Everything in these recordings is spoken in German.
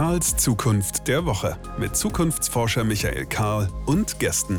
Karls Zukunft der Woche mit Zukunftsforscher Michael Karl und Gästen.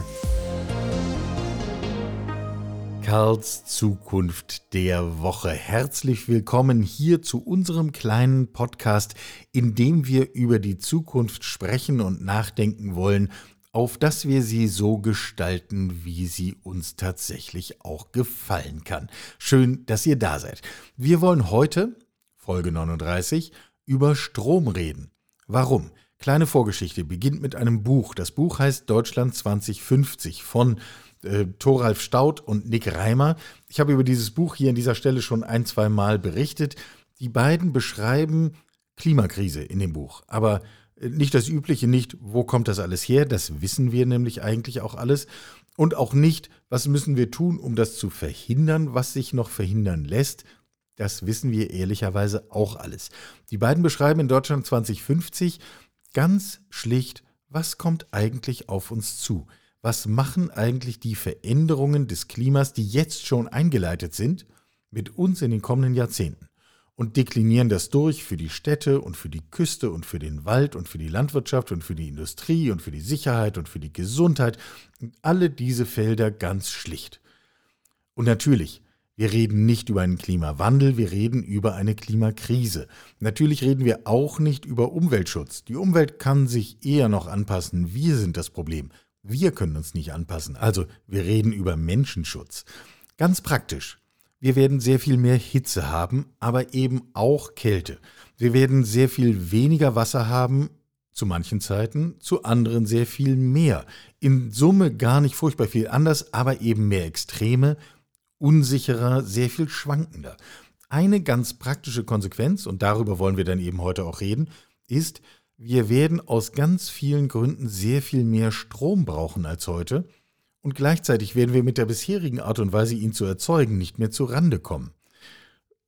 Karls Zukunft der Woche. Herzlich willkommen hier zu unserem kleinen Podcast, in dem wir über die Zukunft sprechen und nachdenken wollen, auf dass wir sie so gestalten, wie sie uns tatsächlich auch gefallen kann. Schön, dass ihr da seid. Wir wollen heute, Folge 39, über Strom reden. Warum? Kleine Vorgeschichte beginnt mit einem Buch. Das Buch heißt Deutschland 2050 von äh, Thoralf Staud und Nick Reimer. Ich habe über dieses Buch hier an dieser Stelle schon ein, zwei Mal berichtet. Die beiden beschreiben Klimakrise in dem Buch, aber äh, nicht das Übliche, nicht, wo kommt das alles her, das wissen wir nämlich eigentlich auch alles. Und auch nicht, was müssen wir tun, um das zu verhindern, was sich noch verhindern lässt. Das wissen wir ehrlicherweise auch alles. Die beiden beschreiben in Deutschland 2050 ganz schlicht, was kommt eigentlich auf uns zu was machen eigentlich die Veränderungen des Klimas, die jetzt schon eingeleitet sind, mit uns in den kommenden Jahrzehnten und deklinieren das durch für die Städte und für die Küste und für den Wald und für die Landwirtschaft und für die Industrie und für die Sicherheit und für die Gesundheit und alle diese Felder ganz schlicht. Und natürlich, wir reden nicht über einen Klimawandel, wir reden über eine Klimakrise. Natürlich reden wir auch nicht über Umweltschutz. Die Umwelt kann sich eher noch anpassen, wir sind das Problem. Wir können uns nicht anpassen. Also wir reden über Menschenschutz. Ganz praktisch. Wir werden sehr viel mehr Hitze haben, aber eben auch Kälte. Wir werden sehr viel weniger Wasser haben, zu manchen Zeiten, zu anderen sehr viel mehr. In Summe gar nicht furchtbar viel anders, aber eben mehr Extreme, unsicherer, sehr viel schwankender. Eine ganz praktische Konsequenz, und darüber wollen wir dann eben heute auch reden, ist, wir werden aus ganz vielen Gründen sehr viel mehr Strom brauchen als heute und gleichzeitig werden wir mit der bisherigen Art und Weise, ihn zu erzeugen, nicht mehr zu Rande kommen.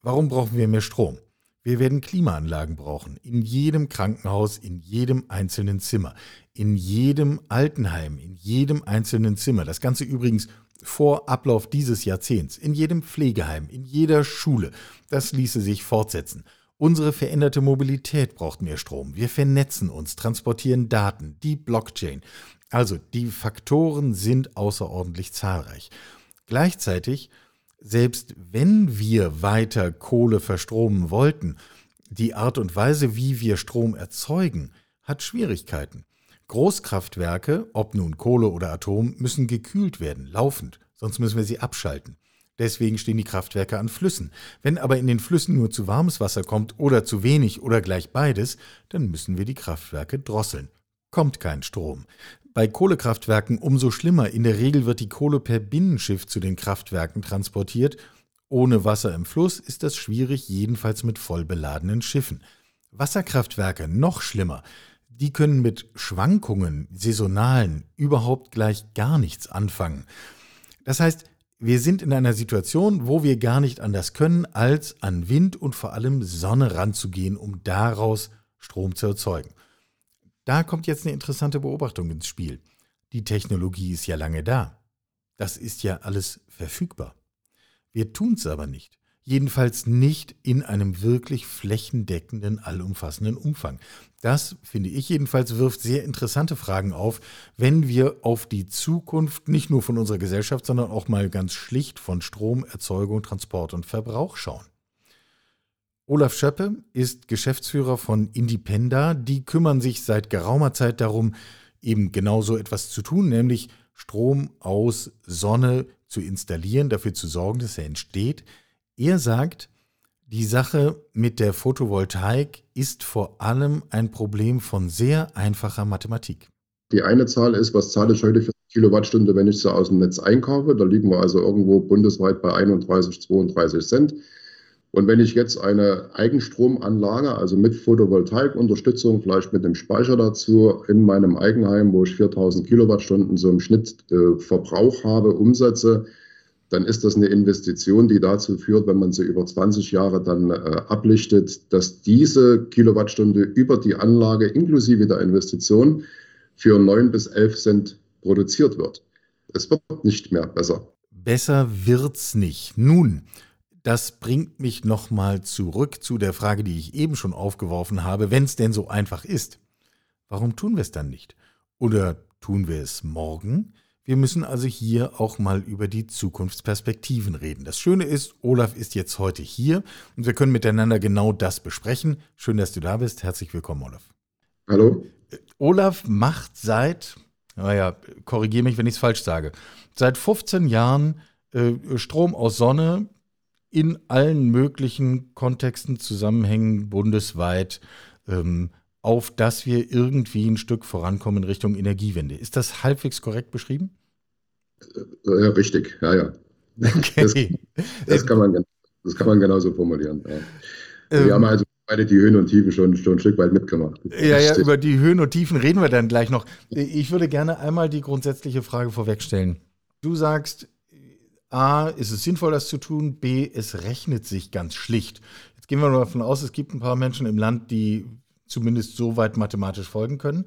Warum brauchen wir mehr Strom? Wir werden Klimaanlagen brauchen, in jedem Krankenhaus, in jedem einzelnen Zimmer, in jedem Altenheim, in jedem einzelnen Zimmer. Das Ganze übrigens vor Ablauf dieses Jahrzehnts, in jedem Pflegeheim, in jeder Schule. Das ließe sich fortsetzen. Unsere veränderte Mobilität braucht mehr Strom. Wir vernetzen uns, transportieren Daten, die Blockchain. Also die Faktoren sind außerordentlich zahlreich. Gleichzeitig, selbst wenn wir weiter Kohle verstromen wollten, die Art und Weise, wie wir Strom erzeugen, hat Schwierigkeiten. Großkraftwerke, ob nun Kohle oder Atom, müssen gekühlt werden, laufend, sonst müssen wir sie abschalten. Deswegen stehen die Kraftwerke an Flüssen. Wenn aber in den Flüssen nur zu warmes Wasser kommt oder zu wenig oder gleich beides, dann müssen wir die Kraftwerke drosseln. Kommt kein Strom. Bei Kohlekraftwerken umso schlimmer. In der Regel wird die Kohle per Binnenschiff zu den Kraftwerken transportiert. Ohne Wasser im Fluss ist das schwierig, jedenfalls mit voll beladenen Schiffen. Wasserkraftwerke noch schlimmer. Die können mit Schwankungen, saisonalen, überhaupt gleich gar nichts anfangen. Das heißt, wir sind in einer Situation, wo wir gar nicht anders können, als an Wind und vor allem Sonne ranzugehen, um daraus Strom zu erzeugen. Da kommt jetzt eine interessante Beobachtung ins Spiel. Die Technologie ist ja lange da. Das ist ja alles verfügbar. Wir tun es aber nicht. Jedenfalls nicht in einem wirklich flächendeckenden, allumfassenden Umfang. Das, finde ich jedenfalls, wirft sehr interessante Fragen auf, wenn wir auf die Zukunft nicht nur von unserer Gesellschaft, sondern auch mal ganz schlicht von Stromerzeugung, Transport und Verbrauch schauen. Olaf Schöppe ist Geschäftsführer von Indipenda. Die kümmern sich seit geraumer Zeit darum, eben genau so etwas zu tun, nämlich Strom aus Sonne zu installieren, dafür zu sorgen, dass er entsteht. Er sagt, die Sache mit der Photovoltaik ist vor allem ein Problem von sehr einfacher Mathematik. Die eine Zahl ist, was zahle ich heute für eine Kilowattstunde, wenn ich sie aus dem Netz einkaufe? Da liegen wir also irgendwo bundesweit bei 31, 32 Cent. Und wenn ich jetzt eine Eigenstromanlage, also mit Photovoltaikunterstützung, vielleicht mit einem Speicher dazu, in meinem Eigenheim, wo ich 4000 Kilowattstunden so im Schnitt äh, Verbrauch habe, umsetze, dann ist das eine Investition, die dazu führt, wenn man sie über 20 Jahre dann äh, ablichtet, dass diese Kilowattstunde über die Anlage inklusive der Investition für 9 bis 11 Cent produziert wird. Es wird nicht mehr besser. Besser wird's nicht. Nun, das bringt mich nochmal zurück zu der Frage, die ich eben schon aufgeworfen habe, wenn es denn so einfach ist. Warum tun wir es dann nicht? Oder tun wir es morgen? Wir müssen also hier auch mal über die Zukunftsperspektiven reden. Das Schöne ist, Olaf ist jetzt heute hier und wir können miteinander genau das besprechen. Schön, dass du da bist. Herzlich willkommen, Olaf. Hallo. Olaf macht seit, naja, korrigiere mich, wenn ich es falsch sage, seit 15 Jahren äh, Strom aus Sonne in allen möglichen Kontexten, Zusammenhängen bundesweit ähm, auf dass wir irgendwie ein Stück vorankommen in Richtung Energiewende. Ist das halbwegs korrekt beschrieben? Ja, richtig, ja, ja. Okay. Das, das, kann, man, das kann man genauso formulieren. Ja. Ähm, wir haben also beide die Höhen und Tiefen schon, schon ein Stück weit mitgemacht. Ja, ja, über die Höhen und Tiefen reden wir dann gleich noch. Ich würde gerne einmal die grundsätzliche Frage vorwegstellen. Du sagst, A, ist es sinnvoll, das zu tun? B, es rechnet sich ganz schlicht. Jetzt gehen wir mal davon aus, es gibt ein paar Menschen im Land, die zumindest so weit mathematisch folgen können.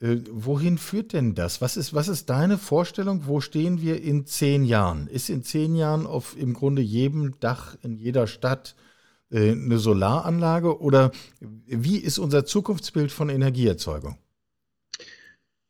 Äh, wohin führt denn das? Was ist, was ist deine Vorstellung? Wo stehen wir in zehn Jahren? Ist in zehn Jahren auf im Grunde jedem Dach in jeder Stadt äh, eine Solaranlage oder wie ist unser Zukunftsbild von Energieerzeugung?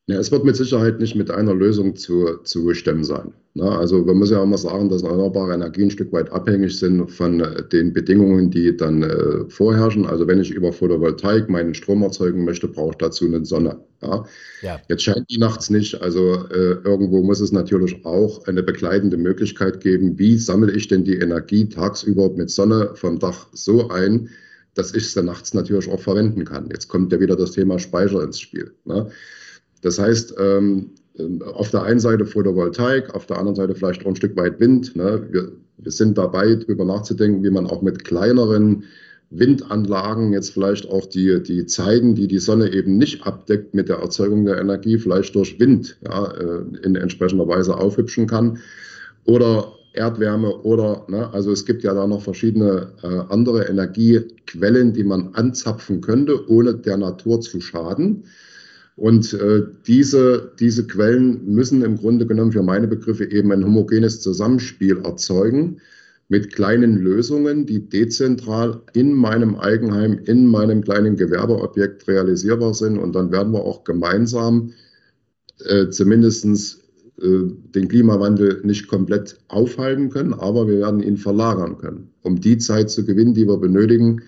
Ja, es wird mit Sicherheit nicht mit einer Lösung zu, zu stemmen sein. Na, also man muss ja immer sagen, dass erneuerbare Energien ein Stück weit abhängig sind von äh, den Bedingungen, die dann äh, vorherrschen. Also wenn ich über Photovoltaik meinen Strom erzeugen möchte, brauche ich dazu eine Sonne. Ja? ja. Jetzt scheint die nachts nicht. Also äh, irgendwo muss es natürlich auch eine begleitende Möglichkeit geben, wie sammle ich denn die Energie tagsüber mit Sonne vom Dach so ein, dass ich sie nachts natürlich auch verwenden kann. Jetzt kommt ja wieder das Thema Speicher ins Spiel. Ne? Das heißt, ähm, ähm, auf der einen Seite Photovoltaik, auf der anderen Seite vielleicht auch ein Stück weit Wind. Ne? Wir, wir sind dabei, darüber nachzudenken, wie man auch mit kleineren Windanlagen jetzt vielleicht auch die, die Zeiten, die die Sonne eben nicht abdeckt mit der Erzeugung der Energie, vielleicht durch Wind ja, äh, in entsprechender Weise aufhübschen kann. Oder Erdwärme oder, ne, also es gibt ja da noch verschiedene äh, andere Energiequellen, die man anzapfen könnte, ohne der Natur zu schaden. Und äh, diese, diese Quellen müssen im Grunde genommen für meine Begriffe eben ein homogenes Zusammenspiel erzeugen mit kleinen Lösungen, die dezentral in meinem Eigenheim, in meinem kleinen Gewerbeobjekt realisierbar sind. Und dann werden wir auch gemeinsam äh, zumindest äh, den Klimawandel nicht komplett aufhalten können, aber wir werden ihn verlagern können, um die Zeit zu gewinnen, die wir benötigen,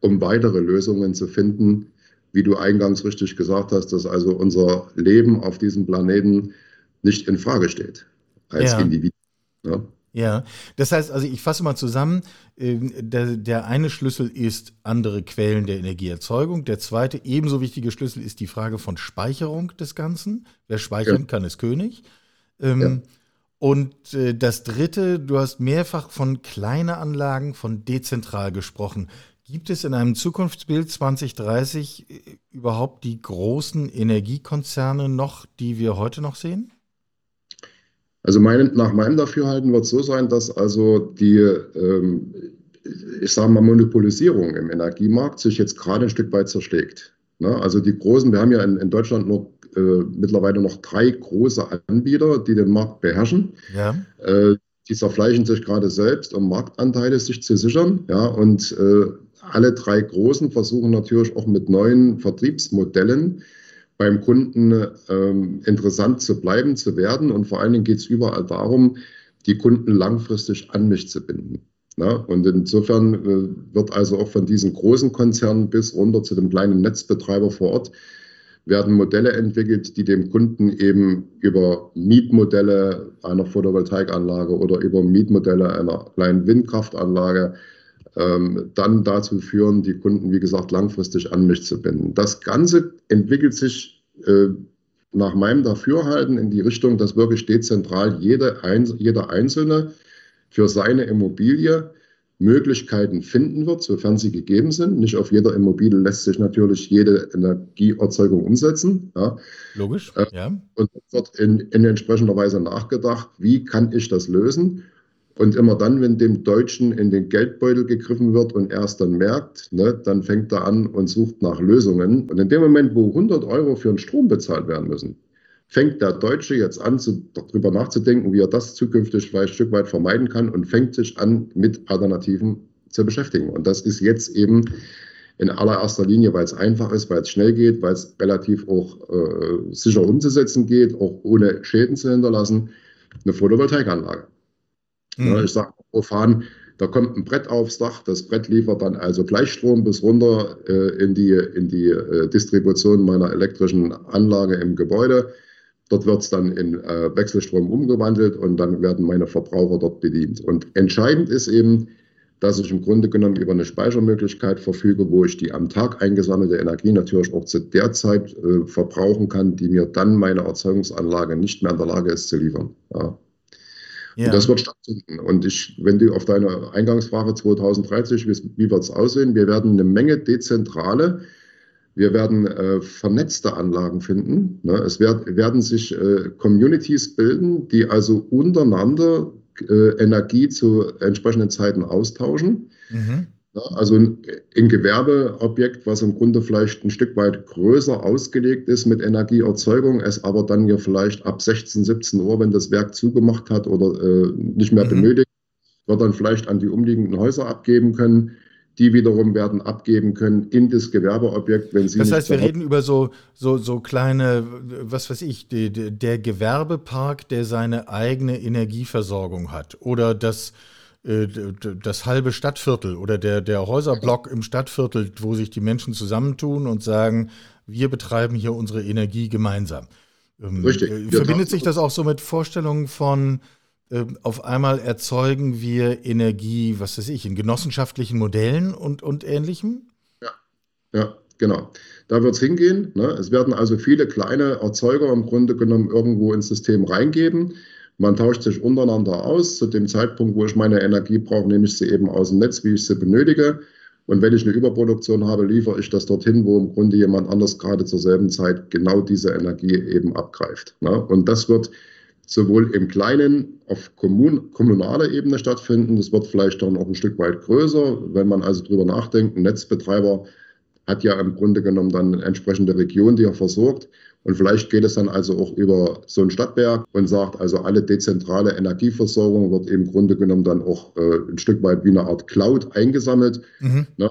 um weitere Lösungen zu finden, wie du eingangs richtig gesagt hast, dass also unser Leben auf diesem Planeten nicht in Frage steht als ja. Individuum. Ja. ja. das heißt also, ich fasse mal zusammen, ähm, der, der eine Schlüssel ist andere Quellen der Energieerzeugung. Der zweite, ebenso wichtige Schlüssel ist die Frage von Speicherung des Ganzen. Wer speichern ja. kann, ist König. Ähm, ja. Und äh, das dritte, du hast mehrfach von kleinen Anlagen, von dezentral gesprochen. Gibt es in einem Zukunftsbild 2030 äh, überhaupt die großen Energiekonzerne noch, die wir heute noch sehen? Also mein, nach meinem Dafürhalten wird es so sein, dass also die, ähm, ich sage mal, Monopolisierung im Energiemarkt sich jetzt gerade ein Stück weit zerschlägt. Ne? Also die großen, wir haben ja in, in Deutschland nur äh, mittlerweile noch drei große Anbieter, die den Markt beherrschen. Ja. Äh, die zerfleischen sich gerade selbst, um Marktanteile sich zu sichern. Ja, und äh, alle drei Großen versuchen natürlich auch mit neuen Vertriebsmodellen beim Kunden ähm, interessant zu bleiben, zu werden. Und vor allen Dingen geht es überall darum, die Kunden langfristig an mich zu binden. Na, und insofern äh, wird also auch von diesen großen Konzernen bis runter zu dem kleinen Netzbetreiber vor Ort werden Modelle entwickelt, die dem Kunden eben über Mietmodelle einer Photovoltaikanlage oder über Mietmodelle einer kleinen Windkraftanlage dann dazu führen, die Kunden, wie gesagt, langfristig an mich zu binden. Das Ganze entwickelt sich äh, nach meinem Dafürhalten in die Richtung, dass wirklich dezentral jede, jeder Einzelne für seine Immobilie Möglichkeiten finden wird, sofern sie gegeben sind. Nicht auf jeder Immobilie lässt sich natürlich jede Energieerzeugung umsetzen. Ja. Logisch, äh, ja. Und wird in, in entsprechender Weise nachgedacht, wie kann ich das lösen? Und immer dann, wenn dem Deutschen in den Geldbeutel gegriffen wird und er es dann merkt, ne, dann fängt er an und sucht nach Lösungen. Und in dem Moment, wo 100 Euro für einen Strom bezahlt werden müssen, fängt der Deutsche jetzt an, zu, darüber nachzudenken, wie er das zukünftig vielleicht ein Stück weit vermeiden kann und fängt sich an, mit Alternativen zu beschäftigen. Und das ist jetzt eben in allererster Linie, weil es einfach ist, weil es schnell geht, weil es relativ auch äh, sicher umzusetzen geht, auch ohne Schäden zu hinterlassen, eine Photovoltaikanlage. Mhm. Ja, ich sage profan, da kommt ein Brett aufs Dach, das Brett liefert dann also Gleichstrom bis runter äh, in die, in die äh, Distribution meiner elektrischen Anlage im Gebäude. Dort wird es dann in äh, Wechselstrom umgewandelt und dann werden meine Verbraucher dort bedient. Und entscheidend ist eben, dass ich im Grunde genommen über eine Speichermöglichkeit verfüge, wo ich die am Tag eingesammelte Energie natürlich auch zu der Zeit äh, verbrauchen kann, die mir dann meine Erzeugungsanlage nicht mehr in der Lage ist zu liefern. Ja. Ja. Und das wird stattfinden. Und ich, wenn du auf deine Eingangsfrage 2030, wie, wie wird es aussehen? Wir werden eine Menge dezentrale wir werden äh, vernetzte Anlagen finden. Ne? Es werd, werden sich äh, Communities bilden, die also untereinander äh, Energie zu entsprechenden Zeiten austauschen. Mhm. Ja, also ein, ein, Gewerbeobjekt, was im Grunde vielleicht ein Stück weit größer ausgelegt ist mit Energieerzeugung, es aber dann ja vielleicht ab 16, 17 Uhr, wenn das Werk zugemacht hat oder äh, nicht mehr mhm. benötigt, wird dann vielleicht an die umliegenden Häuser abgeben können die wiederum werden abgeben können in das Gewerbeobjekt, wenn sie. Das heißt, wir reden über so, so, so kleine, was weiß ich, die, die, der Gewerbepark, der seine eigene Energieversorgung hat. Oder das, äh, das halbe Stadtviertel oder der, der Häuserblock im Stadtviertel, wo sich die Menschen zusammentun und sagen, wir betreiben hier unsere Energie gemeinsam. Ähm, Richtig. Äh, verbindet sich das auch so mit Vorstellungen von ähm, auf einmal erzeugen wir Energie, was weiß ich, in genossenschaftlichen Modellen und, und ähnlichem? Ja, ja, genau. Da wird es hingehen. Ne? Es werden also viele kleine Erzeuger im Grunde genommen irgendwo ins System reingeben. Man tauscht sich untereinander aus. Zu dem Zeitpunkt, wo ich meine Energie brauche, nehme ich sie eben aus dem Netz, wie ich sie benötige. Und wenn ich eine Überproduktion habe, liefere ich das dorthin, wo im Grunde jemand anders gerade zur selben Zeit genau diese Energie eben abgreift. Ne? Und das wird sowohl im Kleinen auf kommun kommunaler Ebene stattfinden. Das wird vielleicht dann auch ein Stück weit größer, wenn man also drüber nachdenkt. Ein Netzbetreiber hat ja im Grunde genommen dann eine entsprechende Region, die er versorgt. Und vielleicht geht es dann also auch über so ein Stadtwerk und sagt, also alle dezentrale Energieversorgung wird im Grunde genommen dann auch äh, ein Stück weit wie eine Art Cloud eingesammelt. Mhm. Ne?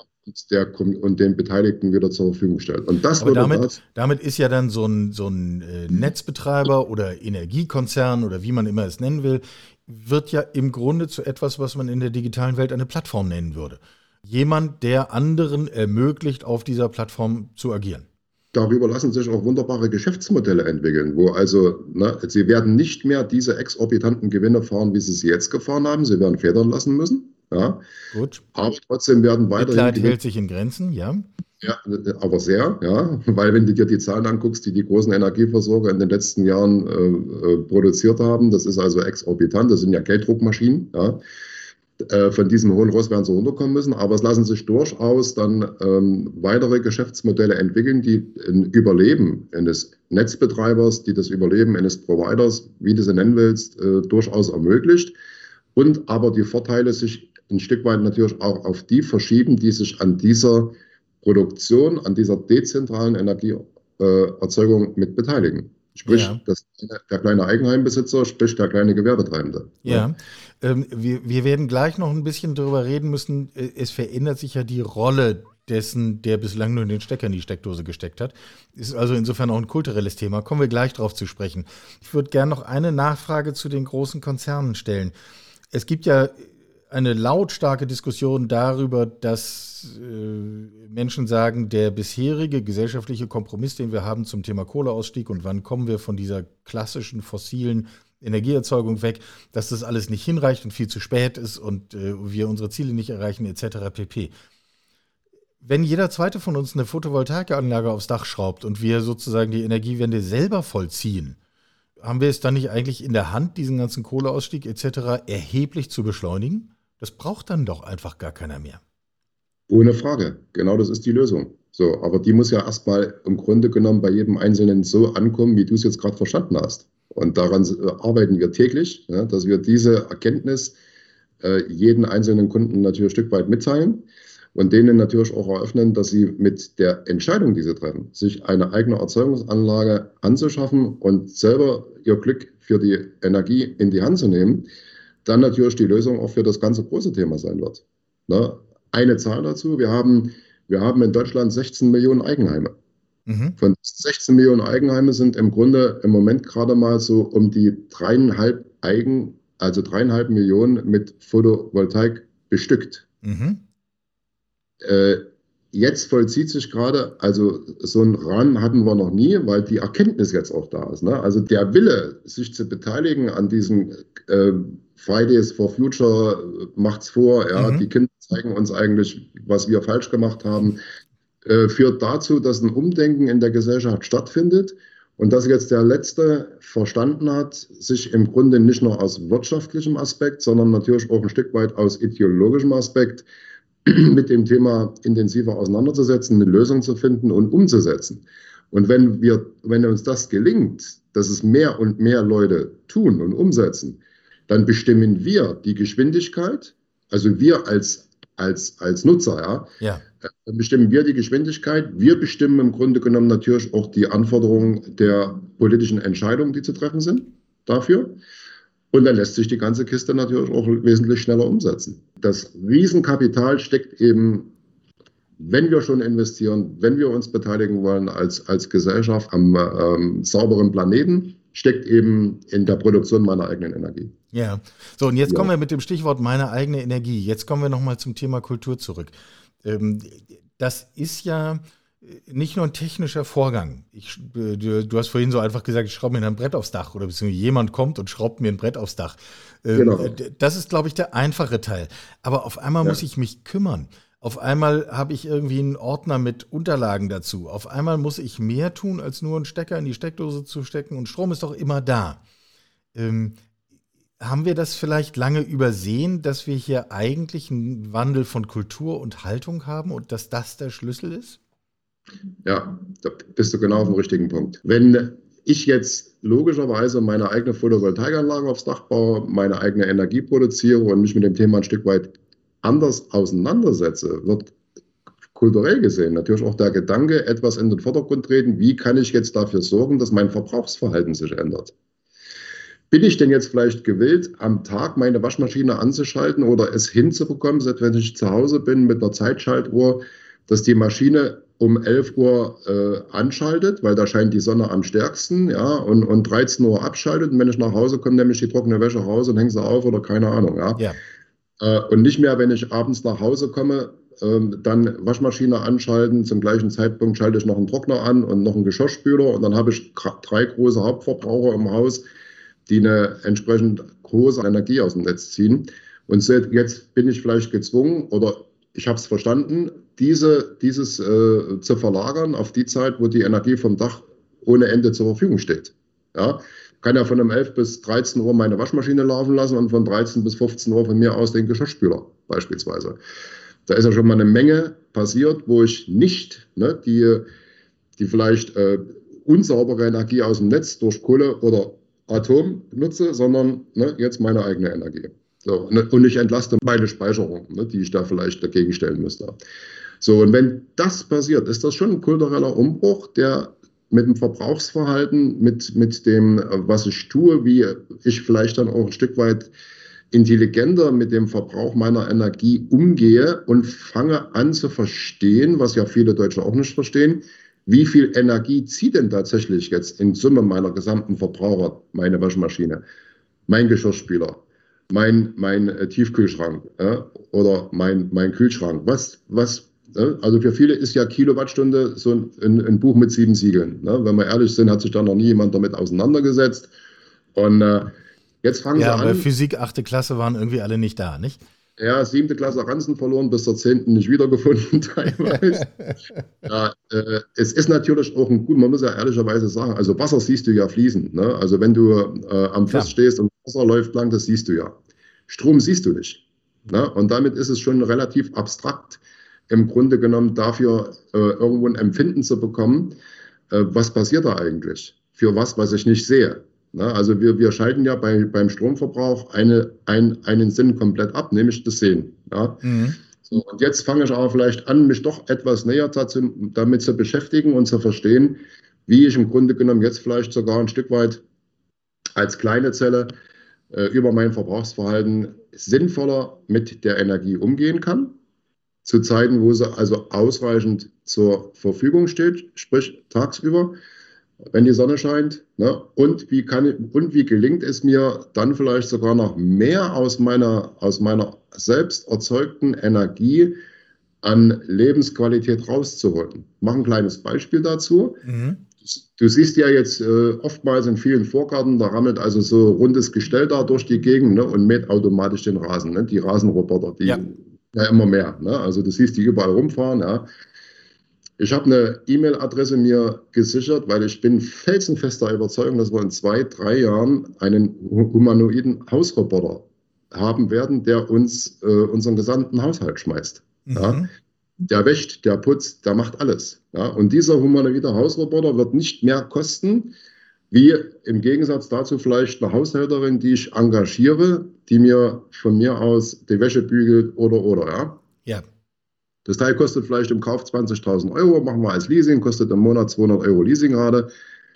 der, und den Beteiligten wieder zur Verfügung stellt. Und das Aber damit, das, damit ist ja dann so ein, so ein äh, Netzbetreiber oder Energiekonzern oder wie man immer es nennen will, wird ja im Grunde zu etwas, was man in der digitalen Welt eine Plattform nennen würde. Jemand, der anderen ermöglicht, auf dieser Plattform zu agieren. Darüber lassen sich auch wunderbare Geschäftsmodelle entwickeln, wo also, ne, sie werden nicht mehr diese exorbitanten Gewinne fahren, wie sie sie jetzt gefahren haben. Sie werden federn lassen müssen. Ja. Gut. Aber trotzdem werden weiterhin. Mitleid hält sich in Grenzen, ja. Ja, aber sehr, ja, weil wenn du dir die Zahlen anguckst, die die großen Energieversorger in den letzten Jahren äh, äh, produziert haben, das ist also exorbitant, das sind ja Gelddruckmaschinen, ja. Äh, von diesem hohen Ross werden sie runterkommen müssen, aber es lassen sich durchaus dann ähm, weitere Geschäftsmodelle entwickeln, die ein Überleben eines Netzbetreibers, die das Überleben eines Providers, wie du sie nennen willst, äh, durchaus ermöglicht und aber die Vorteile sich ein Stück weit natürlich auch auf die verschieben, die sich an dieser Produktion, an dieser dezentralen Energieerzeugung mit beteiligen. Sprich, ja. das, der kleine Eigenheimbesitzer, sprich der kleine Gewerbetreibende. Ja, ähm, wir, wir werden gleich noch ein bisschen darüber reden müssen. Äh, es verändert sich ja die Rolle dessen, der bislang nur den Stecker in die Steckdose gesteckt hat. Ist also insofern auch ein kulturelles Thema. Kommen wir gleich drauf zu sprechen. Ich würde gerne noch eine Nachfrage zu den großen Konzernen stellen. Es gibt ja eine lautstarke Diskussion darüber, dass äh, Menschen sagen, der bisherige gesellschaftliche Kompromiss, den wir haben zum Thema Kohleausstieg und wann kommen wir von dieser klassischen fossilen Energieerzeugung weg, dass das alles nicht hinreicht und viel zu spät ist und äh, wir unsere Ziele nicht erreichen etc. pp. Wenn jeder zweite von uns eine Photovoltaikanlage aufs Dach schraubt und wir sozusagen die Energiewende selber vollziehen, haben wir es dann nicht eigentlich in der Hand, diesen ganzen Kohleausstieg etc. erheblich zu beschleunigen? Das braucht dann doch einfach gar keiner mehr. Ohne Frage. Genau das ist die Lösung. So, aber die muss ja erstmal im Grunde genommen bei jedem Einzelnen so ankommen, wie du es jetzt gerade verstanden hast. Und daran äh, arbeiten wir täglich, ja, dass wir diese Erkenntnis äh, jeden einzelnen Kunden natürlich ein Stück weit mitteilen. und denen natürlich auch eröffnen, dass sie mit der Entscheidung, die sie treffen, sich eine eigene Erzeugungsanlage anzuschaffen und selber ihr Glück für die Energie in die Hand zu nehmen, dann natürlich die Lösung auch für das ganze große Thema sein wird. Ne? Eine Zahl dazu, wir haben, wir haben in Deutschland 16 Millionen Eigenheime. Mhm. Von 16 Millionen Eigenheime sind im Grunde im Moment gerade mal so um die dreieinhalb Eigen, also dreieinhalb Millionen mit Photovoltaik bestückt. Mhm. Äh, jetzt vollzieht sich gerade, also so ein Rahmen hatten wir noch nie, weil die Erkenntnis jetzt auch da ist. Ne? Also der Wille, sich zu beteiligen an diesen äh, Fridays for Future macht's vor, ja, mhm. die Kinder zeigen uns eigentlich, was wir falsch gemacht haben, äh, führt dazu, dass ein Umdenken in der Gesellschaft stattfindet und dass jetzt der Letzte verstanden hat, sich im Grunde nicht nur aus wirtschaftlichem Aspekt, sondern natürlich auch ein Stück weit aus ideologischem Aspekt mit dem Thema intensiver auseinanderzusetzen, eine Lösung zu finden und umzusetzen. Und wenn wir, wenn uns das gelingt, dass es mehr und mehr Leute tun und umsetzen, dann bestimmen wir die Geschwindigkeit, also wir als, als, als Nutzer, ja, ja. Dann bestimmen wir die Geschwindigkeit. Wir bestimmen im Grunde genommen natürlich auch die Anforderungen der politischen Entscheidungen, die zu treffen sind dafür. Und dann lässt sich die ganze Kiste natürlich auch wesentlich schneller umsetzen. Das Riesenkapital steckt eben, wenn wir schon investieren, wenn wir uns beteiligen wollen als, als Gesellschaft am ähm, sauberen Planeten, steckt eben in der Produktion meiner eigenen Energie. Ja, so und jetzt ja. kommen wir mit dem Stichwort meine eigene Energie. Jetzt kommen wir nochmal zum Thema Kultur zurück. Ähm, das ist ja nicht nur ein technischer Vorgang. Ich, du, du, hast vorhin so einfach gesagt, ich schraube mir ein Brett aufs Dach oder beziehungsweise jemand kommt und schraubt mir ein Brett aufs Dach. Ähm, genau. Das ist, glaube ich, der einfache Teil. Aber auf einmal ja. muss ich mich kümmern. Auf einmal habe ich irgendwie einen Ordner mit Unterlagen dazu. Auf einmal muss ich mehr tun, als nur einen Stecker in die Steckdose zu stecken und Strom ist doch immer da. Ähm, haben wir das vielleicht lange übersehen, dass wir hier eigentlich einen Wandel von Kultur und Haltung haben und dass das der Schlüssel ist? Ja, da bist du genau auf dem richtigen Punkt. Wenn ich jetzt logischerweise meine eigene Photovoltaikanlage aufs Dach baue, meine eigene Energie produziere und mich mit dem Thema ein Stück weit anders auseinandersetze, wird kulturell gesehen natürlich auch der Gedanke etwas in den Vordergrund treten, wie kann ich jetzt dafür sorgen, dass mein Verbrauchsverhalten sich ändert. Bin ich denn jetzt vielleicht gewillt, am Tag meine Waschmaschine anzuschalten oder es hinzubekommen, selbst wenn ich zu Hause bin mit einer Zeitschaltuhr, dass die Maschine um 11 Uhr äh, anschaltet, weil da scheint die Sonne am stärksten, ja, und, und 13 Uhr abschaltet. Und wenn ich nach Hause komme, nehme ich die trockene Wäsche raus und hänge sie auf oder keine Ahnung, ja. ja. Äh, und nicht mehr, wenn ich abends nach Hause komme, äh, dann Waschmaschine anschalten, zum gleichen Zeitpunkt schalte ich noch einen Trockner an und noch einen Geschirrspüler und dann habe ich drei große Hauptverbraucher im Haus, die eine entsprechend große Energie aus dem Netz ziehen. Und jetzt bin ich vielleicht gezwungen oder ich habe es verstanden, diese, dieses äh, zu verlagern auf die Zeit, wo die Energie vom Dach ohne Ende zur Verfügung steht. Ja, kann ja von um 11 bis 13 Uhr meine Waschmaschine laufen lassen und von 13 bis 15 Uhr von mir aus den Geschirrspüler beispielsweise. Da ist ja schon mal eine Menge passiert, wo ich nicht ne, die, die vielleicht äh, unsaubere Energie aus dem Netz durch Kohle oder Atom nutze, sondern ne, jetzt meine eigene Energie. So, und ich entlaste meine Speicherung, ne, die ich da vielleicht dagegen stellen müsste. So, und wenn das passiert, ist das schon ein kultureller Umbruch, der mit dem Verbrauchsverhalten, mit, mit dem, was ich tue, wie ich vielleicht dann auch ein Stück weit intelligenter mit dem Verbrauch meiner Energie umgehe und fange an zu verstehen, was ja viele Deutsche auch nicht verstehen, wie viel Energie zieht denn tatsächlich jetzt in Summe meiner gesamten Verbraucher meine Waschmaschine, mein Geschirrspüler, mein, mein äh, Tiefkühlschrank äh, oder mein, mein Kühlschrank. Was, was, also für viele ist ja Kilowattstunde so ein, ein, ein Buch mit sieben Siegeln. Ne? Wenn wir ehrlich sind, hat sich da noch nie jemand damit auseinandergesetzt. Und äh, jetzt fangen ja, sie an. Ja, Physik, achte Klasse waren irgendwie alle nicht da, nicht? Ja, siebte Klasse Ranzen verloren, bis zur zehnten nicht wiedergefunden teilweise. ja, äh, es ist natürlich auch ein gut, man muss ja ehrlicherweise sagen, also Wasser siehst du ja fließen. Ne? Also wenn du äh, am Fluss ja. stehst und Wasser läuft lang, das siehst du ja. Strom siehst du nicht. Ne? Und damit ist es schon relativ abstrakt, im Grunde genommen dafür äh, irgendwo ein Empfinden zu bekommen, äh, was passiert da eigentlich? Für was, was ich nicht sehe. Na, also wir, wir schalten ja bei, beim Stromverbrauch eine, ein, einen Sinn komplett ab, nämlich das Sehen. Ja? Mhm. So, und jetzt fange ich aber vielleicht an, mich doch etwas näher dazu, damit zu beschäftigen und zu verstehen, wie ich im Grunde genommen jetzt vielleicht sogar ein Stück weit als kleine Zelle äh, über mein Verbrauchsverhalten sinnvoller mit der Energie umgehen kann. Zu Zeiten, wo sie also ausreichend zur Verfügung steht, sprich tagsüber, wenn die Sonne scheint. Ne? Und, wie kann, und wie gelingt es mir dann vielleicht sogar noch mehr aus meiner, aus meiner selbst erzeugten Energie an Lebensqualität rauszuholen? Ich mache ein kleines Beispiel dazu. Mhm. Du siehst ja jetzt äh, oftmals in vielen Vorgarten, da rammelt also so rundes Gestell da durch die Gegend ne, und mäht automatisch den Rasen. Ne? Die Rasenroboter, die ja. Ja immer mehr. Ne? Also du siehst die überall rumfahren. Ja? Ich habe eine E-Mail-Adresse mir gesichert, weil ich bin felsenfester Überzeugung, dass wir in zwei, drei Jahren einen humanoiden Hausroboter haben werden, der uns äh, unseren gesamten Haushalt schmeißt. Mhm. Ja? Der wäscht, der putzt, der macht alles. Ja? Und dieser humanoide Hausroboter wird nicht mehr kosten, wie im Gegensatz dazu vielleicht eine Haushälterin, die ich engagiere, die mir von mir aus die Wäsche bügelt oder oder. Ja. ja. Das Teil kostet vielleicht im Kauf 20.000 Euro, machen wir als Leasing, kostet im Monat 200 Euro Leasingrate.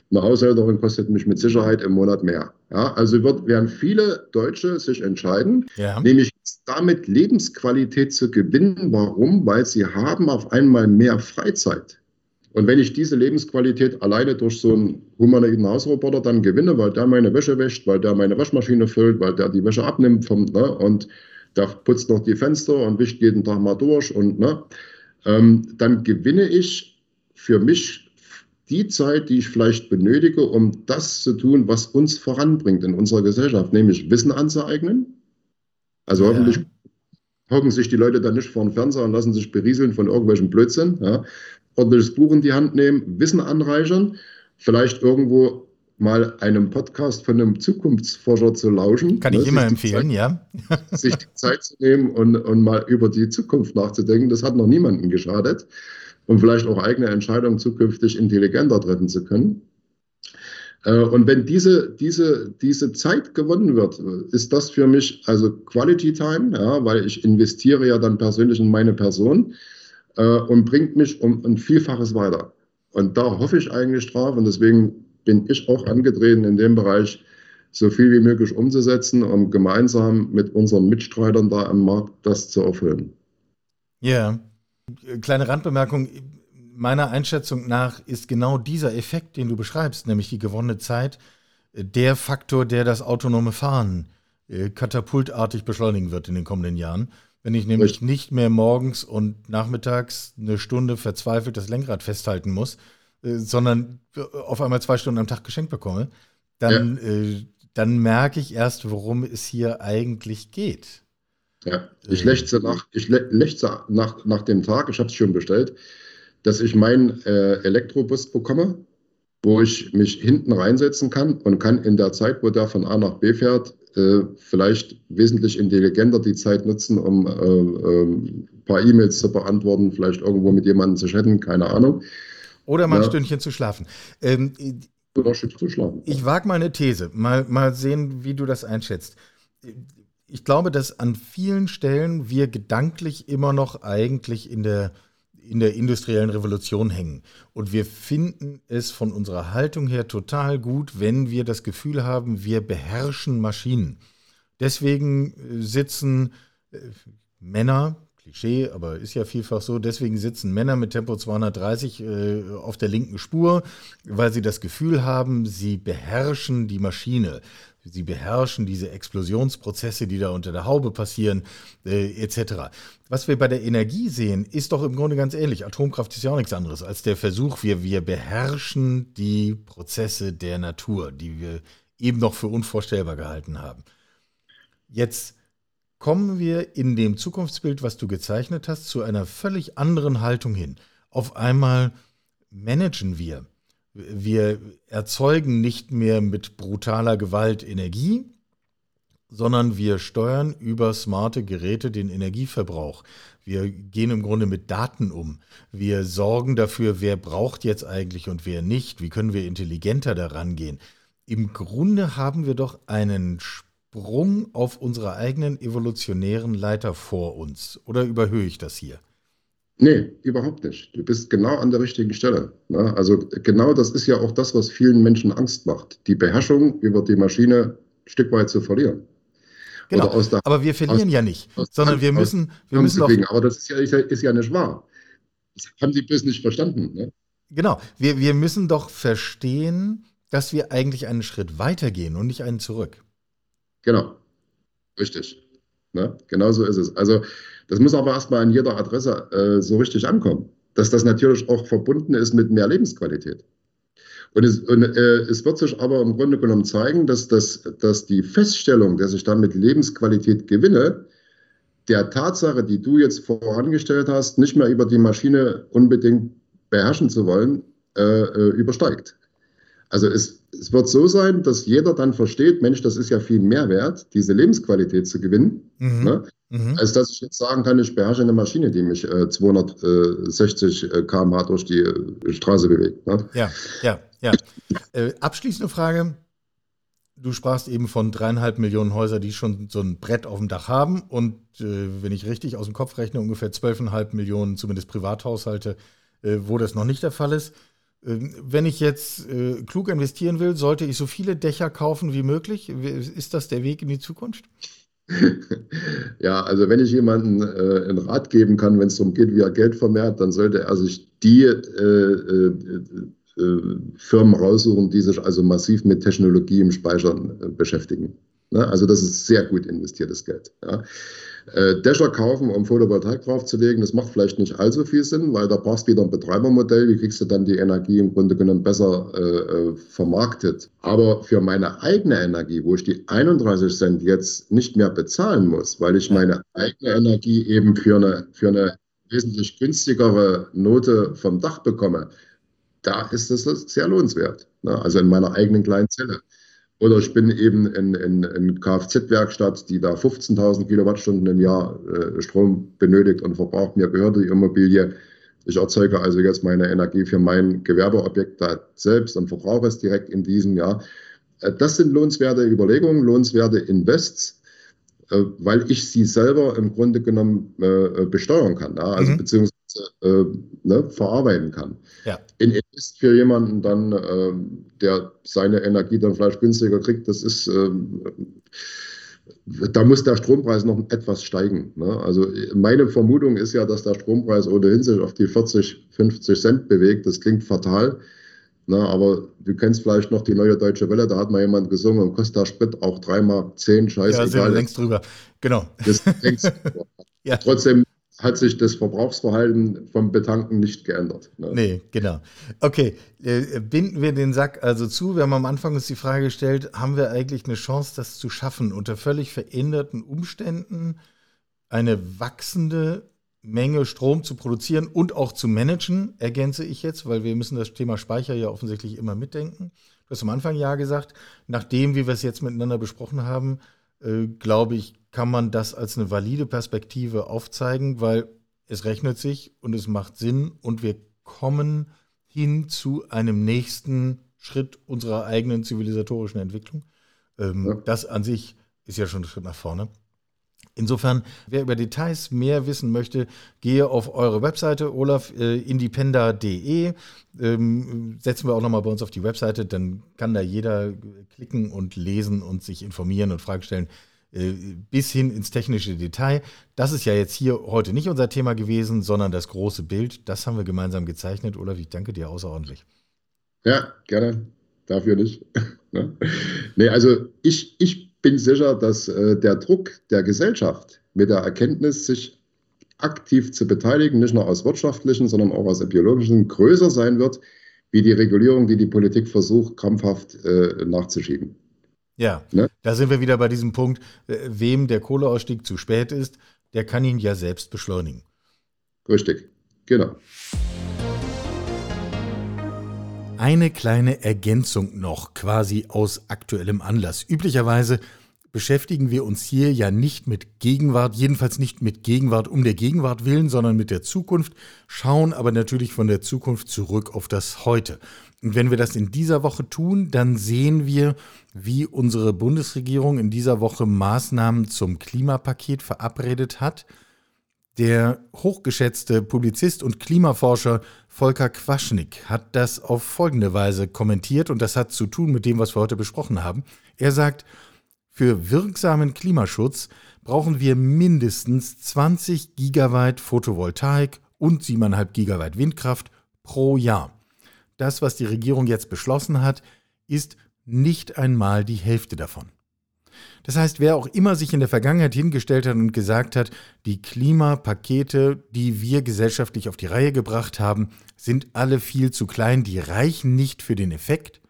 Eine Haushälterin kostet mich mit Sicherheit im Monat mehr. Ja, also wird, werden viele Deutsche sich entscheiden, ja. nämlich damit Lebensqualität zu gewinnen. Warum? Weil sie haben auf einmal mehr Freizeit. Und wenn ich diese Lebensqualität alleine durch so einen humanoiden Hausroboter dann gewinne, weil der meine Wäsche wäscht, weil der meine Waschmaschine füllt, weil der die Wäsche abnimmt vom, ne, und der putzt noch die Fenster und wischt jeden Tag mal durch und ne, ähm, dann gewinne ich für mich die Zeit, die ich vielleicht benötige, um das zu tun, was uns voranbringt in unserer Gesellschaft, nämlich Wissen anzueignen. Also ja. hoffentlich hocken sich die Leute dann nicht vor den Fernseher und lassen sich berieseln von irgendwelchen Blödsinn. Ja. Ordentliches Buch in die Hand nehmen, Wissen anreichern, vielleicht irgendwo mal einem Podcast von einem Zukunftsforscher zu lauschen. Kann ne, ich immer empfehlen, Zeit, ja. sich die Zeit zu nehmen und, und mal über die Zukunft nachzudenken, das hat noch niemandem geschadet. Und vielleicht auch eigene Entscheidungen zukünftig intelligenter treffen zu können. Äh, und wenn diese, diese, diese Zeit gewonnen wird, ist das für mich also Quality Time, ja, weil ich investiere ja dann persönlich in meine Person äh, und bringt mich um ein Vielfaches weiter. Und da hoffe ich eigentlich drauf und deswegen bin ich auch angetreten, in dem Bereich so viel wie möglich umzusetzen, um gemeinsam mit unseren Mitstreitern da am Markt das zu erfüllen. Ja, kleine Randbemerkung. Meiner Einschätzung nach ist genau dieser Effekt, den du beschreibst, nämlich die gewonnene Zeit, der Faktor, der das autonome Fahren äh, katapultartig beschleunigen wird in den kommenden Jahren. Wenn ich nämlich Richtig. nicht mehr morgens und nachmittags eine Stunde verzweifelt das Lenkrad festhalten muss, äh, sondern auf einmal zwei Stunden am Tag geschenkt bekomme, dann, ja. äh, dann merke ich erst, worum es hier eigentlich geht. Ja, ich äh. lechze nach, ich lechze nach, nach dem Tag, ich habe es schon bestellt, dass ich meinen äh, Elektrobus bekomme, wo ich mich hinten reinsetzen kann und kann in der Zeit, wo der von A nach B fährt, äh, vielleicht wesentlich intelligenter die Zeit nutzen, um äh, ein paar E-Mails zu beantworten, vielleicht irgendwo mit jemandem zu chatten, keine Ahnung. Oder mal ja. ein Stündchen zu schlafen. Ähm, Oder zu schlafen. Ich wage mal eine These. Mal, mal sehen, wie du das einschätzt. Ich glaube, dass an vielen Stellen wir gedanklich immer noch eigentlich in der, in der industriellen Revolution hängen. Und wir finden es von unserer Haltung her total gut, wenn wir das Gefühl haben, wir beherrschen Maschinen. Deswegen äh, sitzen äh, Männer, Klischee, aber ist ja vielfach so. Deswegen sitzen Männer mit Tempo 230 äh, auf der linken Spur, weil sie das Gefühl haben, sie beherrschen die Maschine. Sie beherrschen diese Explosionsprozesse, die da unter der Haube passieren, äh, etc. Was wir bei der Energie sehen, ist doch im Grunde ganz ähnlich. Atomkraft ist ja auch nichts anderes als der Versuch, wir, wir beherrschen die Prozesse der Natur, die wir eben noch für unvorstellbar gehalten haben. Jetzt kommen wir in dem Zukunftsbild, was du gezeichnet hast, zu einer völlig anderen Haltung hin. Auf einmal managen wir. Wir erzeugen nicht mehr mit brutaler Gewalt Energie, sondern wir steuern über smarte Geräte den Energieverbrauch. Wir gehen im Grunde mit Daten um. Wir sorgen dafür, wer braucht jetzt eigentlich und wer nicht. Wie können wir intelligenter daran gehen? Im Grunde haben wir doch einen Sprung auf unserer eigenen evolutionären Leiter vor uns? Oder überhöhe ich das hier? Nee, überhaupt nicht. Du bist genau an der richtigen Stelle. Ne? Also genau das ist ja auch das, was vielen Menschen Angst macht, die Beherrschung über die Maschine ein Stück weit zu verlieren. Genau. Der, aber wir verlieren aus, ja nicht, sondern wir müssen, wir müssen auch. Aber das ist ja, ist ja, ist ja nicht wahr. Das haben die bloß nicht verstanden. Ne? Genau. Wir, wir müssen doch verstehen, dass wir eigentlich einen Schritt weitergehen und nicht einen zurück. Genau. Richtig. Ne? Genau so ist es. Also das muss aber erstmal an jeder Adresse äh, so richtig ankommen, dass das natürlich auch verbunden ist mit mehr Lebensqualität. Und, es, und äh, es, wird sich aber im Grunde genommen zeigen, dass, das, dass die Feststellung, dass ich damit Lebensqualität gewinne, der Tatsache, die du jetzt vorangestellt hast, nicht mehr über die Maschine unbedingt beherrschen zu wollen, äh, äh übersteigt. Also es, es, wird so sein, dass jeder dann versteht, Mensch, das ist ja viel mehr wert, diese Lebensqualität zu gewinnen, mhm. Ne? Mhm. als dass ich jetzt sagen kann, ich beherrsche eine Maschine, die mich äh, 260 äh, km/h durch die äh, Straße bewegt. Ne? Ja, ja, ja. Äh, abschließende Frage. Du sprachst eben von dreieinhalb Millionen Häusern, die schon so ein Brett auf dem Dach haben und äh, wenn ich richtig aus dem Kopf rechne, ungefähr zwölfeinhalb Millionen, zumindest Privathaushalte, äh, wo das noch nicht der Fall ist. Ähm, wenn ich jetzt äh, klug investieren will, sollte ich so viele Dächer kaufen wie möglich? Ist das der Weg in die Zukunft? Ja, also wenn ich jemandem äh, einen Rat geben kann, wenn es darum geht, wie er Geld vermehrt, dann sollte er sich die äh, äh, äh Firmen raussuchen, die sich also massiv mit Technologie im Speichern äh, beschäftigen. Ne? Also das ist sehr gut investiertes Geld. Ja? Äh, Dächer kaufen, um Photovoltaik draufzulegen, das macht vielleicht nicht allzu viel Sinn, weil da brauchst du wieder ein Betreibermodell. Wie kriegst du dann die Energie im Grunde genommen besser äh, äh vermarktet? Aber für meine eigene Energie, wo ich die 31 Cent jetzt nicht mehr bezahlen muss, weil ich meine eigene Energie eben für eine, für eine wesentlich günstigere Note vom Dach bekomme, da ist es sehr lohnenswert. Ne? Also in meiner eigenen kleinen Zelle. Oder ich bin eben in, in, in Kfz-Werkstatt, die da 15.000 Kilowattstunden im Jahr äh, Strom benötigt und verbraucht. Mir gehört die Immobilie. Ich erzeuge also jetzt meine Energie für mein Gewerbeobjekt da selbst und verbrauche es direkt in diesem Jahr. Äh, das sind lohnenswerte Überlegungen, lohnenswerte Invests, äh, weil ich sie selber im Grunde genommen äh, besteuern kann. Also mhm. beziehungsweise ne, verarbeiten kann. Ja. In Invest für jemanden dann, äh, der seine Energie dann vielleicht günstiger kriegt, das ist, äh, da muss der Strompreis noch etwas steigen. Ne? Also meine Vermutung ist ja, dass der Strompreis ohnehin sich auf die 40, 50 Cent bewegt. Das klingt fatal. Na, ne? aber du kennst vielleicht noch die neue Deutsche Welle, da hat mal jemand gesungen und kostet der Sprit auch dreimal zehn Scheiße. Ja, sind wir längst drüber. Genau. Das längst ja. Trotzdem hat sich das Verbrauchsverhalten vom Betanken nicht geändert. Ne? Nee, genau. Okay, äh, binden wir den Sack also zu. Wir haben am Anfang uns die Frage gestellt, haben wir eigentlich eine Chance, das zu schaffen, unter völlig veränderten Umständen eine wachsende Menge Strom zu produzieren und auch zu managen, ergänze ich jetzt, weil wir müssen das Thema Speicher ja offensichtlich immer mitdenken. Du hast am Anfang ja gesagt, nachdem, wie wir es jetzt miteinander besprochen haben, äh, glaube ich, kann man das als eine valide Perspektive aufzeigen, weil es rechnet sich und es macht Sinn und wir kommen hin zu einem nächsten Schritt unserer eigenen zivilisatorischen Entwicklung. Ähm, ja. Das an sich ist ja schon ein Schritt nach vorne. Insofern, wer über Details mehr wissen möchte, gehe auf eure Webseite olafindependa.de. Ähm, setzen wir auch nochmal bei uns auf die Webseite, dann kann da jeder klicken und lesen und sich informieren und Fragen stellen, äh, bis hin ins technische Detail. Das ist ja jetzt hier heute nicht unser Thema gewesen, sondern das große Bild. Das haben wir gemeinsam gezeichnet. Olaf, ich danke dir außerordentlich. Ja, gerne. Dafür nicht. ne? Nee, also ich, ich bin sicher, dass äh, der Druck der Gesellschaft mit der Erkenntnis, sich aktiv zu beteiligen, nicht nur aus wirtschaftlichen, sondern auch aus biologischen, größer sein wird, wie die Regulierung, die die Politik versucht, krampfhaft äh, nachzuschieben. Ja, ne? da sind wir wieder bei diesem Punkt, äh, wem der Kohleausstieg zu spät ist, der kann ihn ja selbst beschleunigen. Richtig, genau. Eine kleine Ergänzung noch, quasi aus aktuellem Anlass. Üblicherweise beschäftigen wir uns hier ja nicht mit Gegenwart, jedenfalls nicht mit Gegenwart um der Gegenwart willen, sondern mit der Zukunft, schauen aber natürlich von der Zukunft zurück auf das Heute. Und wenn wir das in dieser Woche tun, dann sehen wir, wie unsere Bundesregierung in dieser Woche Maßnahmen zum Klimapaket verabredet hat. Der hochgeschätzte Publizist und Klimaforscher Volker Quaschnik hat das auf folgende Weise kommentiert und das hat zu tun mit dem, was wir heute besprochen haben. Er sagt, für wirksamen Klimaschutz brauchen wir mindestens 20 Gigawatt Photovoltaik und 7,5 Gigawatt Windkraft pro Jahr. Das, was die Regierung jetzt beschlossen hat, ist nicht einmal die Hälfte davon. Das heißt, wer auch immer sich in der Vergangenheit hingestellt hat und gesagt hat, die Klimapakete, die wir gesellschaftlich auf die Reihe gebracht haben, sind alle viel zu klein, die reichen nicht für den Effekt,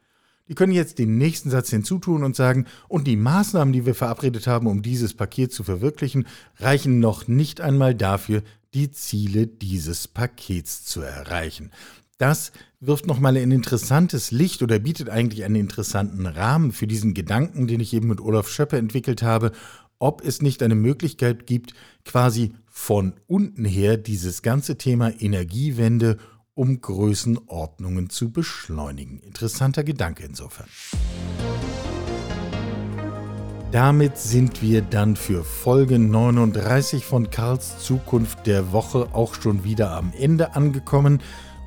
die können jetzt den nächsten Satz hinzutun und sagen, und die Maßnahmen, die wir verabredet haben, um dieses Paket zu verwirklichen, reichen noch nicht einmal dafür, die Ziele dieses Pakets zu erreichen. Das wirft nochmal ein interessantes Licht oder bietet eigentlich einen interessanten Rahmen für diesen Gedanken, den ich eben mit Olaf Schöppe entwickelt habe, ob es nicht eine Möglichkeit gibt, quasi von unten her dieses ganze Thema Energiewende um Größenordnungen zu beschleunigen. Interessanter Gedanke insofern. Damit sind wir dann für Folge 39 von Karls Zukunft der Woche auch schon wieder am Ende angekommen.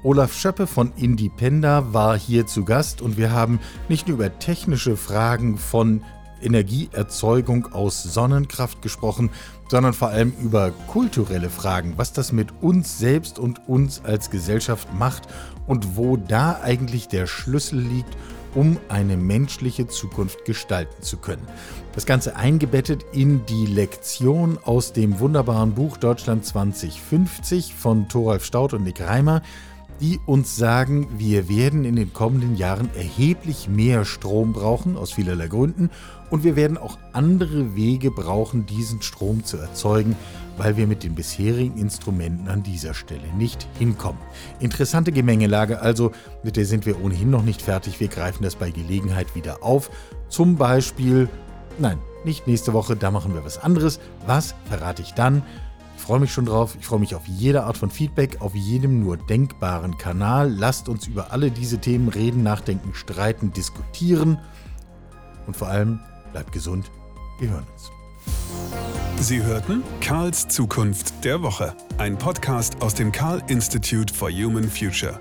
Olaf Schöppe von Indipenda war hier zu Gast und wir haben nicht nur über technische Fragen von Energieerzeugung aus Sonnenkraft gesprochen, sondern vor allem über kulturelle Fragen, was das mit uns selbst und uns als Gesellschaft macht und wo da eigentlich der Schlüssel liegt, um eine menschliche Zukunft gestalten zu können. Das Ganze eingebettet in die Lektion aus dem wunderbaren Buch Deutschland 2050 von Thoralf Staudt und Nick Reimer, die uns sagen, wir werden in den kommenden Jahren erheblich mehr Strom brauchen, aus vielerlei Gründen, und wir werden auch andere Wege brauchen, diesen Strom zu erzeugen, weil wir mit den bisherigen Instrumenten an dieser Stelle nicht hinkommen. Interessante Gemengelage also, mit der sind wir ohnehin noch nicht fertig. Wir greifen das bei Gelegenheit wieder auf. Zum Beispiel, nein, nicht nächste Woche, da machen wir was anderes. Was verrate ich dann? Ich freue mich schon drauf. Ich freue mich auf jede Art von Feedback, auf jedem nur denkbaren Kanal. Lasst uns über alle diese Themen reden, nachdenken, streiten, diskutieren. Und vor allem, bleibt gesund. Wir hören uns. Sie hörten Karls Zukunft der Woche, ein Podcast aus dem Karl Institute for Human Future.